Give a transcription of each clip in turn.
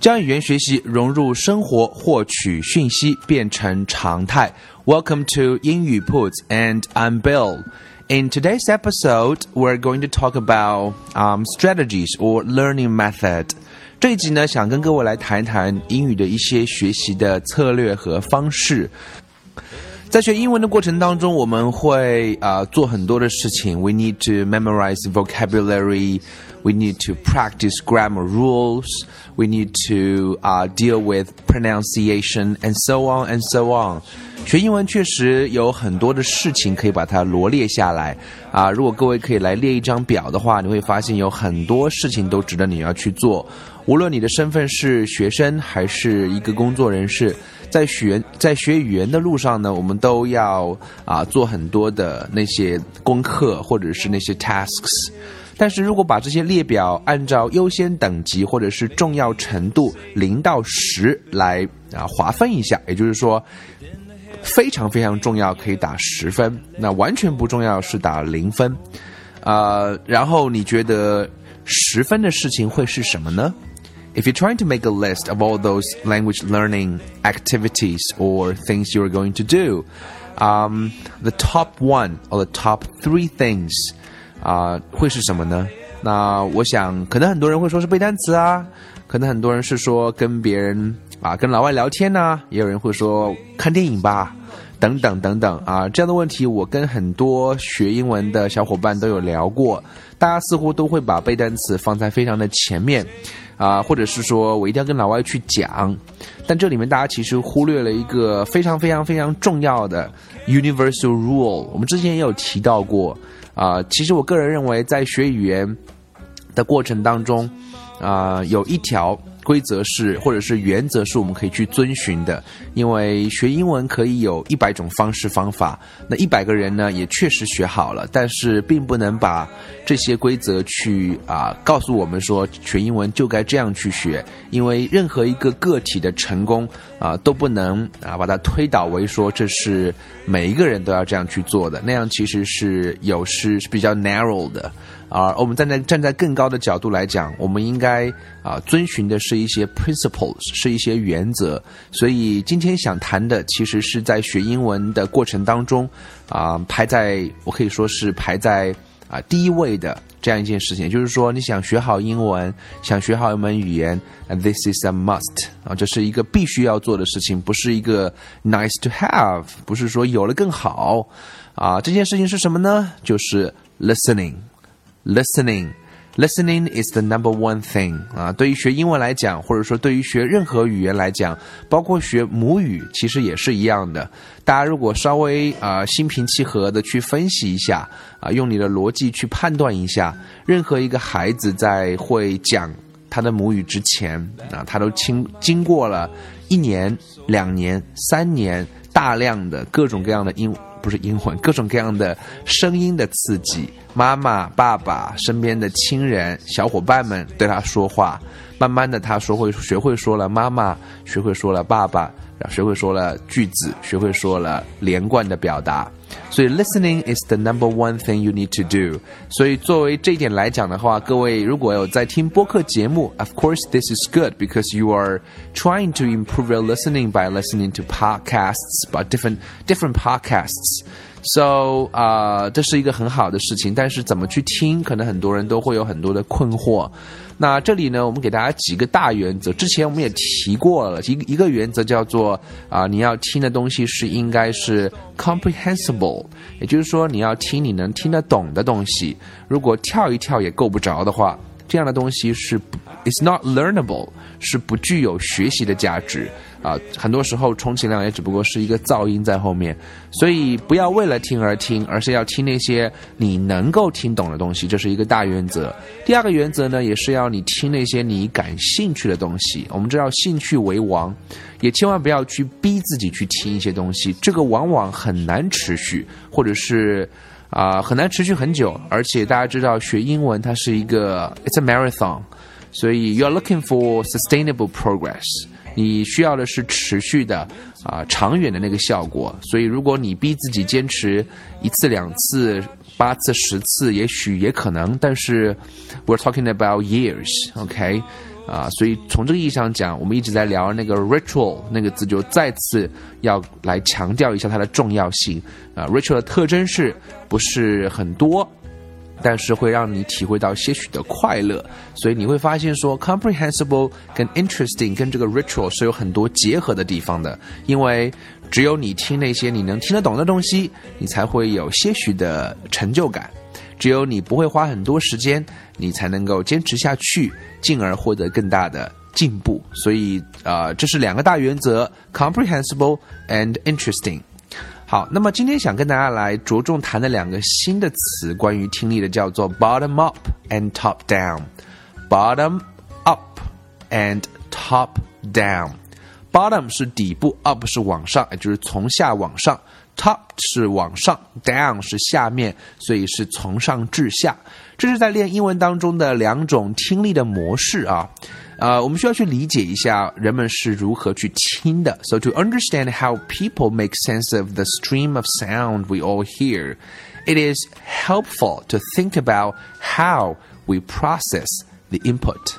将语言学习融入生活，获取讯息变成常态。Welcome to 英语 Puts and I'm Bill. In today's episode, we're going to talk about um, strategies or learning method. 这一集呢，想跟各位来谈一谈英语的一些学习的策略和方式。 在学英文的过程当中，我们会啊、做很多的事情。We need to memorize vocabulary. We need to practice grammar rules. We need to uh, deal with pronunciation and so on and so on. 学英文确实有很多的事情可以把它罗列下来啊。如果各位可以来列一张表的话，你会发现有很多事情都值得你要去做。无论你的身份是学生还是一个工作人士，在学在学语言的路上呢，我们都要啊做很多的那些功课或者是那些 tasks。但是如果把这些列表按照优先等级或者是重要程度零到十来啊划分一下，也就是说非常非常重要可以打十分，那完全不重要是打零分，呃，然后你觉得十分的事情会是什么呢？If you're trying to make a list of all those language learning activities or things you're going to do, um, the top one or the top three things 啊、会是什么呢？那我想，可能很多人会说是背单词啊，可能很多人是说跟别人啊，跟老外聊天呐、也有人会说看电影吧，等等等等啊，这样的问题我跟很多学英文的小伙伴都有聊过，大家似乎都会把背单词放在非常的前面啊，或者是说我一定要跟老外去讲，但这里面大家其实忽略了一个非常非常非常重要的 universal rule，我们之前也有提到过。啊、其实我个人认为，在学语言的过程当中，啊、有一条规则是，或者是原则是我们可以去遵循的。因为学英文可以有一百种方式方法，那一百个人呢也确实学好了，但是并不能把这些规则去啊、告诉我们说学英文就该这样去学。因为任何一个个体的成功啊、都不能啊把它推导为说这是每一个人都要这样去做的，那样其实是有时是比较 narrow 的。啊，我们站在站在更高的角度来讲，我们应该啊遵循的是一些 principles，是一些原则。所以今天想谈的，其实是在学英文的过程当中啊，排在我可以说是排在啊第一位的这样一件事情，就是说你想学好英文，想学好一门语言，this is a must 啊，这是一个必须要做的事情，不是一个 nice to have，不是说有了更好啊。这件事情是什么呢？就是 listening。Listening, listening is the number one thing 啊。对于学英文来讲，或者说对于学任何语言来讲，包括学母语，其实也是一样的。大家如果稍微啊、心平气和的去分析一下啊，用你的逻辑去判断一下，任何一个孩子在会讲他的母语之前啊，他都经经过了一年、两年、三年大量的各种各样的英。不是英文，各种各样的声音的刺激，妈妈、爸爸、身边的亲人、小伙伴们对他说话，慢慢的他说会学会说了妈妈，学会说了爸爸，学会说了句子，学会说了连贯的表达。所以 listening is the number one thing you need to do。所以作为这一点来讲的话，各位如果有在听播客节目，of course this is good because you are trying to improve your listening by listening to podcasts, but different different podcasts. So 啊、这是一个很好的事情，但是怎么去听，可能很多人都会有很多的困惑。那这里呢，我们给大家几个大原则。之前我们也提过了，一一个原则叫做啊、你要听的东西是应该是 comprehensible，也就是说你要听你能听得懂的东西。如果跳一跳也够不着的话，这样的东西是不 It's not learnable，是不具有学习的价值啊。很多时候充其量也只不过是一个噪音在后面，所以不要为了听而听，而是要听那些你能够听懂的东西，这是一个大原则。第二个原则呢，也是要你听那些你感兴趣的东西。我们知道兴趣为王，也千万不要去逼自己去听一些东西，这个往往很难持续，或者是。啊，很难持续很久，而且大家知道学英文它是一个 it's a marathon，所以 you're looking for sustainable progress，你需要的是持续的啊长远的那个效果。所以如果你逼自己坚持一次两次八次十次，也许也可能，但是 we're talking about years，OK。啊，所以从这个意义上讲，我们一直在聊那个 ritual 那个字，就再次要来强调一下它的重要性。啊，ritual 的特征是不是很多，但是会让你体会到些许的快乐。所以你会发现说，comprehensible 跟 interesting 跟这个 ritual 是有很多结合的地方的。因为只有你听那些你能听得懂的东西，你才会有些许的成就感。只有你不会花很多时间，你才能够坚持下去，进而获得更大的进步。所以，呃，这是两个大原则：comprehensible and interesting。好，那么今天想跟大家来着重谈的两个新的词，关于听力的，叫做 bottom up and top down。bottom up and top down。bottom 是底部，up 是往上，也就是从下往上。Top 是往上，down 是下面，所以是从上至下。这是在练英文当中的两种听力的模式啊。呃，我们需要去理解一下人们是如何去听的。So to understand how people make sense of the stream of sound we all hear, it is helpful to think about how we process the input.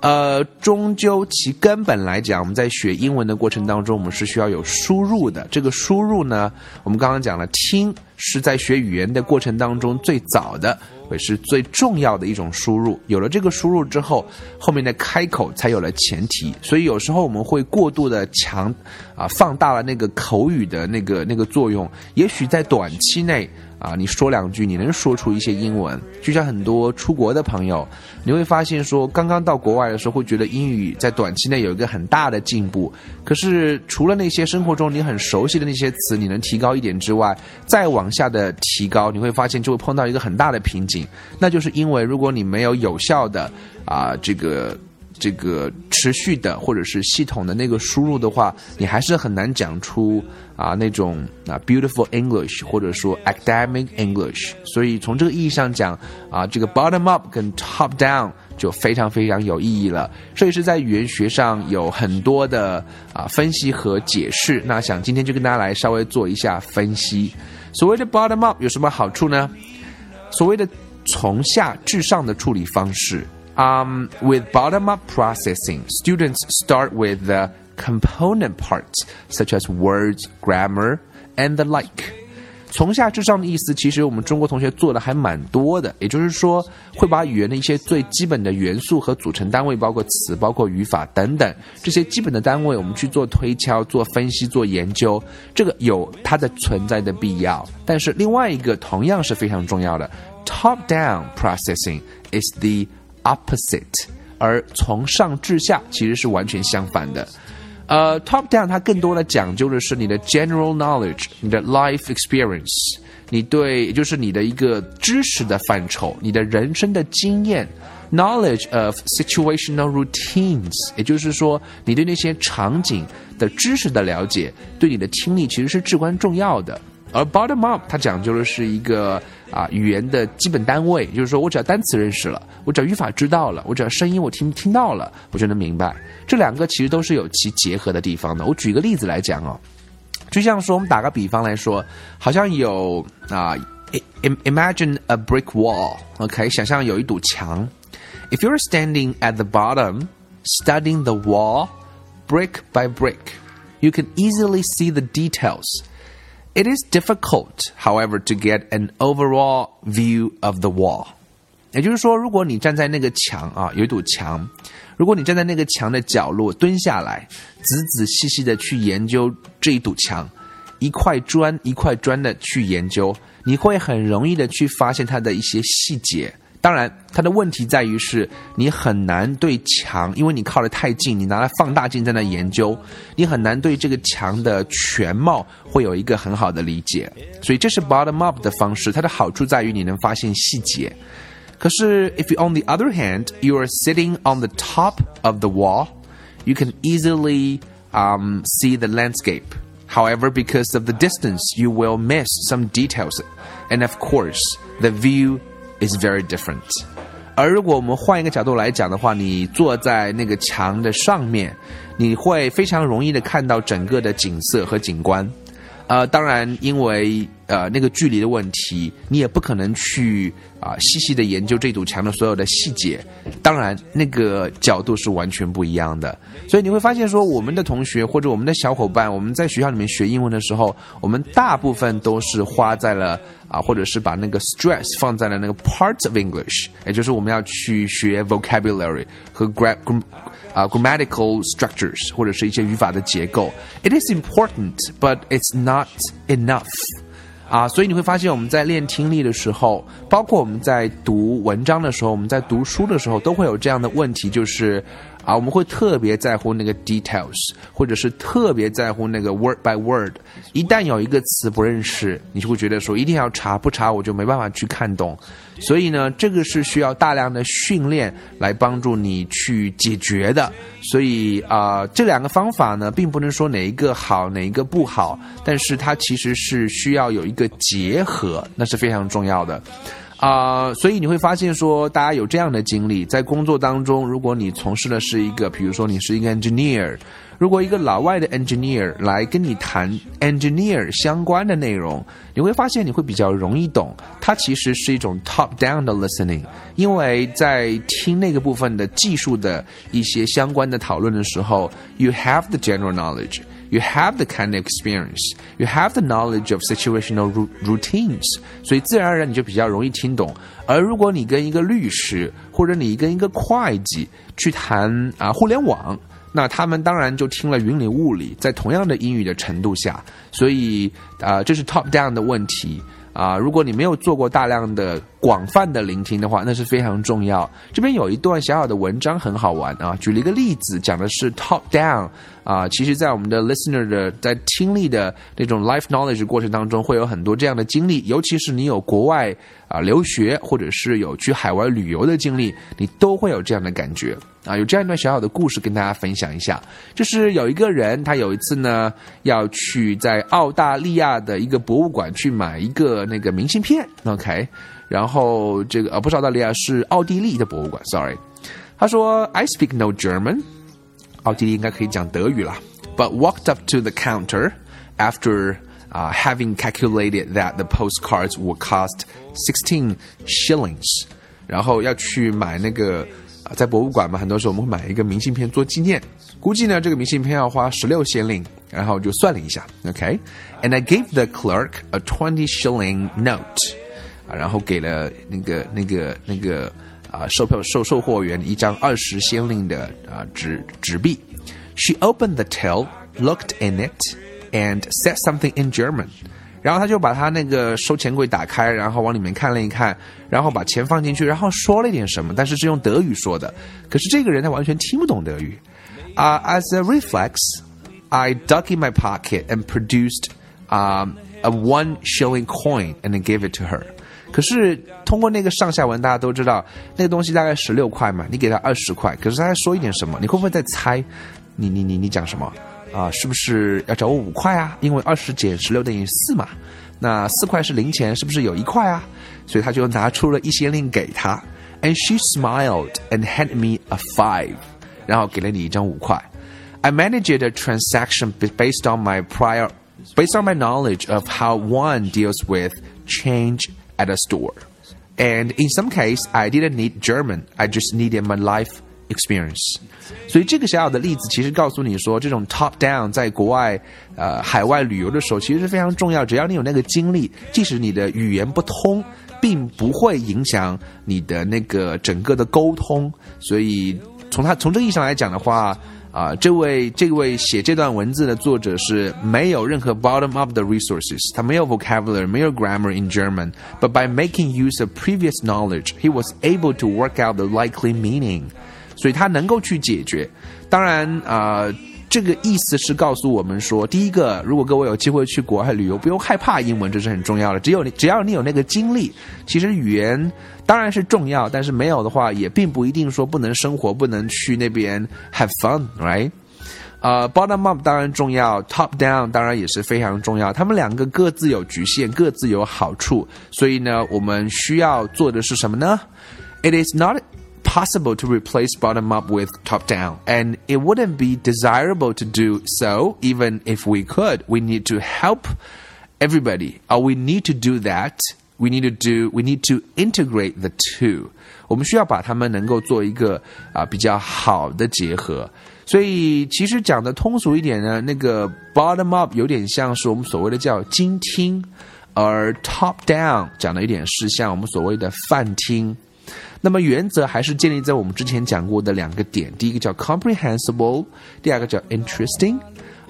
呃，终究其根本来讲，我们在学英文的过程当中，我们是需要有输入的。这个输入呢，我们刚刚讲了，听是在学语言的过程当中最早的， 会是最重要的一种输入。有了这个输入之后，后面的开口才有了前提。所以有时候我们会过度的强啊，放大了那个口语的那个那个作用。也许在短期内。啊，你说两句，你能说出一些英文。就像很多出国的朋友，你会发现说，刚刚到国外的时候，会觉得英语在短期内有一个很大的进步。可是除了那些生活中你很熟悉的那些词，你能提高一点之外，再往下的提高，你会发现就会碰到一个很大的瓶颈。那就是因为如果你没有有效的啊这个。这个持续的或者是系统的那个输入的话，你还是很难讲出啊那种啊 beautiful English 或者说 academic English。所以从这个意义上讲啊，这个 bottom up 跟 top down 就非常非常有意义了。这也是在语言学上有很多的啊分析和解释。那想今天就跟大家来稍微做一下分析。所谓的 bottom up 有什么好处呢？所谓的从下至上的处理方式。Um, with bottom-up processing, students start with the component parts such as words, grammar, and the like. 从下至上的意思，其实我们中国同学做的还蛮多的。也就是说，会把语言的一些最基本的元素和组成单位，包括词、包括语法等等这些基本的单位，我们去做推敲、做分析、做研究，这个有它的存在的必要。但是另外一个同样是非常重要的，top-down processing is the opposite，而从上至下其实是完全相反的。呃，top down 它更多的讲究的是你的 general knowledge，你的 life experience，你对，就是你的一个知识的范畴，你的人生的经验，knowledge of situational routines，也就是说，你对那些场景的知识的了解，对你的听力其实是至关重要的。而 bottom up 它讲究的是一个啊语言的基本单位，就是说我只要单词认识了，我只要语法知道了，我只要声音我听听到了，我就能明白。这两个其实都是有其结合的地方的。我举个例子来讲哦，就像说我们打个比方来说，好像有啊，imagine a brick wall，OK，想象有一堵墙。If you're standing at the bottom, studying the wall brick by brick, you can easily see the details. It is difficult, however, to get an overall view of the wall. 也就是说，如果你站在那个墙啊，有一堵墙，如果你站在那个墙的角落蹲下来，仔仔细细的去研究这一堵墙，一块砖一块砖的去研究，你会很容易的去发现它的一些细节。当然，它的问题在于是你很难对墙，因为你靠得太近，你拿来放大镜在那研究，你很难对这个墙的全貌会有一个很好的理解。所以这是 bottom up 的方式，它的好处在于你能发现细节。可是，if you on the other hand you are sitting on the top of the wall, you can easily um, see the landscape. However, because of the distance, you will miss some details, and of course, the view is very different. 而如果我们换一个角度来讲的话，你坐在那个墙的上面，你会非常容易的看到整个的景色和景观。呃，当然，因为呃那个距离的问题，你也不可能去啊细细的研究这堵墙的所有的细节。当然，那个角度是完全不一样的。所以你会发现，说我们的同学或者我们的小伙伴，我们在学校里面学英文的时候，我们大部分都是花在了啊，或者是把那个 stress 放在了那个 part of English，也就是我们要去学 vocabulary 和 gra。啊、grammatical structures 或者是一些语法的结构。It is important, but it's not enough. 啊，所以你会发现我们在练听力的时候，包括我们在读文章的时候，我们在读书的时候，都会有这样的问题，就是啊，我们会特别在乎那个 details，或者是特别在乎那个 word by word。一旦有一个词不认识，你就会觉得说一定要查，不查我就没办法去看懂。所以呢，这个是需要大量的训练来帮助你去解决的。所以啊、这两个方法呢，并不能说哪一个好，哪一个不好，但是它其实是需要有一个结合，那是非常重要的。啊、所以你会发现说，大家有这样的经历，在工作当中，如果你从事的是一个，比如说你是一个 engineer，如果一个老外的 engineer 来跟你谈 engineer 相关的内容，你会发现你会比较容易懂。它其实是一种 top down 的 listening，因为在听那个部分的技术的一些相关的讨论的时候，you have the general knowledge。You have the kind of experience. You have the knowledge of situational routines. 所以自然而然你就比较容易听懂。而如果你跟一个律师或者你跟一个会计去谈啊互联网，那他们当然就听了云里雾里，在同样的英语的程度下，所以啊这是 top down 的问题。啊，如果你没有做过大量的广泛的聆听的话，那是非常重要。这边有一段小小的文章很好玩啊，举了一个例子，讲的是 top down 啊。其实，在我们的 listener 的在听力的那种 life knowledge 过程当中，会有很多这样的经历，尤其是你有国外啊留学或者是有去海外旅游的经历，你都会有这样的感觉啊。有这样一段小小的故事跟大家分享一下，就是有一个人，他有一次呢要去在澳大利亚的一个博物馆去买一个。那个明信片，OK，然后这个呃不是澳大利亚，是奥地利的博物馆，Sorry，他说 I speak no German，奥地利应该可以讲德语啦，but walked up to the counter after uh, having calculated that the postcards would cost sixteen shillings，然后要去买那个。在博物馆嘛，很多时候我们会买一个明信片做纪念。估计呢，这个明信片要花十六先令，然后就算了一下，OK，and、okay? I gave the clerk a twenty shilling note， 啊，然后给了那个那个那个啊售票售售货员一张二十先令的啊纸纸币。She opened the till, looked in it, and said something in German. 然后他就把他那个收钱柜打开，然后往里面看了一看，然后把钱放进去，然后说了一点什么，但是是用德语说的。可是这个人他完全听不懂德语。啊、uh,，as a reflex, I dug in my pocket and produced um, a one shilling coin and then gave it to her. 可是通过那个上下文，大家都知道那个东西大概十六块嘛，你给他二十块，可是他在说一点什么，你会不会在猜？你你你你讲什么？啊，是不是要找我五块啊？因为二十减十六等于四嘛。那四块是零钱，是不是有一块啊？所以他就拿出了一先令给他，and she smiled and handed me a five，然后给了你一张五块。I managed a transaction based on my prior, based on my knowledge of how one deals with change at a store. And in some case, I didn't need German. I just needed my life experience。所以这个小小的例子其实告诉你说，这种 top down 在国外呃海外旅游的时候其实是非常重要。只要你有那个经历，即使你的语言不通，并不会影响你的那个整个的沟通。所以从他从这个意义上来讲的话，啊，这位这位写这段文字的作者是没有任何 bottom up 的 resources，他没有 vocabulary，没有 grammar in German，but by making use of previous knowledge，he was able to work out the likely meaning，所以他能够去解决。当然啊。 这个意思是告诉我们说，第一个，如果各位有机会去国外旅游，不用害怕英文，这是很重要的。只有你，只要你有那个经历，其实语言当然是重要，但是没有的话，也并不一定说不能生活，不能去那边 have fun，right？呃，bottom up 当然重要，top down 当然也是非常重要。他们两个各自有局限，各自有好处，所以呢，我们需要做的是什么呢？It is not possible to replace bottom up with top down, and it wouldn't be desirable to do so even if we could. We need to help everybody, or we need to do that. We need to do. We need to integrate the two. 我们需要把它们能够做一个啊比较好的结合。所以其实讲的通俗一点呢，那个 bottom up 有点像是我们所谓的叫精听，而 top down 讲的一点是像我们所谓的泛听。 那么原则还是建立在我们之前讲过的两个点，第一个叫 comprehensible，第二个叫 interesting。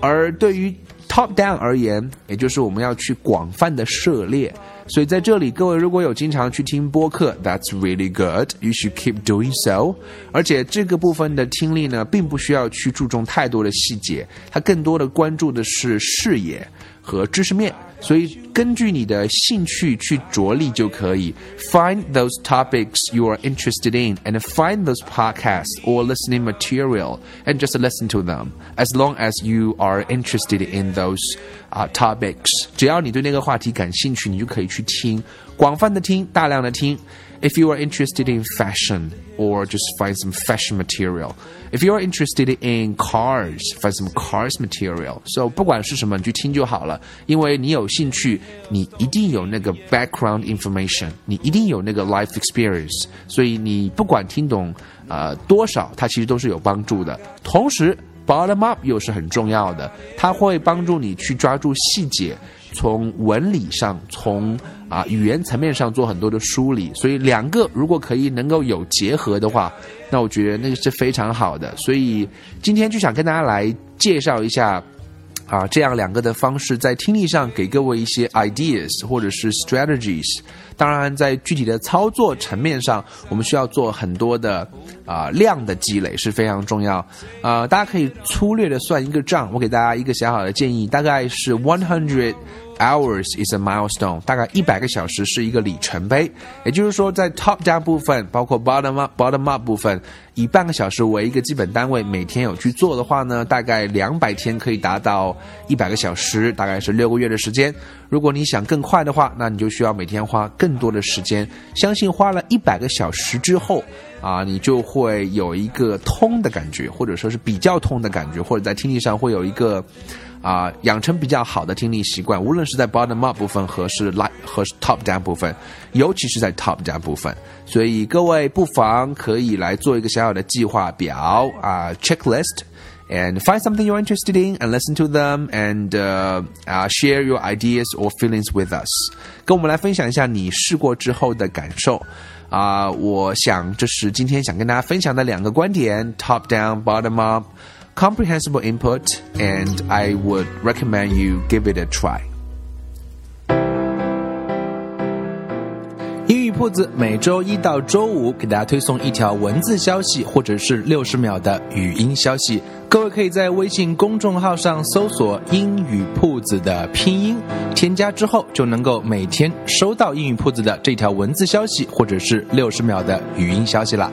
而对于 top down 而言，也就是我们要去广泛的涉猎。所以在这里，各位如果有经常去听播客，That's really good. You should keep doing so. 而且这个部分的听力呢，并不需要去注重太多的细节，它更多的关注的是视野和知识面。所以根据你的兴趣去着力就可以。Find those topics you are interested in and find those podcasts or listening material and just listen to them. As long as you are interested in those 啊、uh, topics，只要你对那个话题感兴趣，你就可以去听，广泛的听，大量的听。 if you are interested in fashion or just find some fashion material. If you are interested in cars, find some cars material. So 不管是什么，你去听就好了，因为你有兴趣，你一定有那个 background information，你一定有那个 life experience，所以你不管听懂呃多少，它其实都是有帮助的。同时，bottom up 又是很重要的，它会帮助你去抓住细节。 从文理上，从啊语言层面上做很多的梳理，所以两个如果可以能够有结合的话，那我觉得那是非常好的。所以今天就想跟大家来介绍一下。啊，这样两个的方式在听力上给各位一些 ideas 或者是 strategies。当然，在具体的操作层面上，我们需要做很多的啊量的积累是非常重要。啊，大家可以粗略的算一个账，我给大家一个小小的建议，大概是 one hundred。Hours is a milestone，大概一百个小时是一个里程碑。也就是说，在 top down 部分，包括 bottom up bottom up 部分，以半个小时为一个基本单位，每天有去做的话呢，大概两百天可以达到一百个小时，大概是六个月的时间。如果你想更快的话，那你就需要每天花更多的时间。相信花了一百个小时之后，啊，你就会有一个通的感觉，或者说是比较通的感觉，或者在听力上会有一个。啊，养成比较好的听力习惯，无论是在 bottom up 部分和是 like 和 top down 部分，尤其是在 top down 部分。所以各位不妨可以来做一个小小的计划表啊，checklist。and find something you're interested in and listen to them and uh, uh, share your ideas or feelings with us. 跟我们来分享一下你试过之后的感受啊！我想这是今天想跟大家分享的两个观点：top down, bottom up。Comprehensible input, and I would recommend you give it a try. 英语铺子每周一到周五给大家推送一条文字消息，或者是六十秒的语音消息。各位可以在微信公众号上搜索“英语铺子”的拼音，添加之后就能够每天收到英语铺子的这条文字消息，或者是六十秒的语音消息了。